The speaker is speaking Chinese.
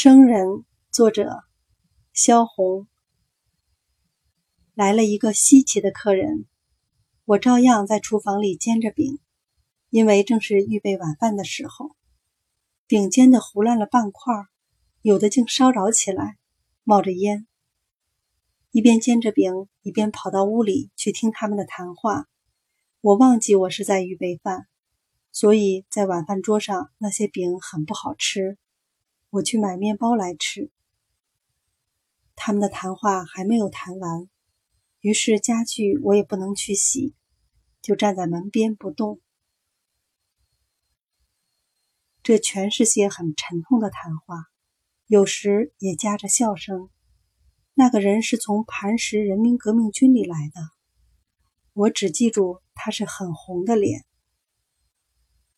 生人，作者萧红。来了一个稀奇的客人，我照样在厨房里煎着饼，因为正是预备晚饭的时候。饼煎的糊烂了半块，有的竟烧着起来，冒着烟。一边煎着饼，一边跑到屋里去听他们的谈话。我忘记我是在预备饭，所以在晚饭桌上那些饼很不好吃。我去买面包来吃。他们的谈话还没有谈完，于是家具我也不能去洗，就站在门边不动。这全是些很沉痛的谈话，有时也夹着笑声。那个人是从磐石人民革命军里来的，我只记住他是很红的脸。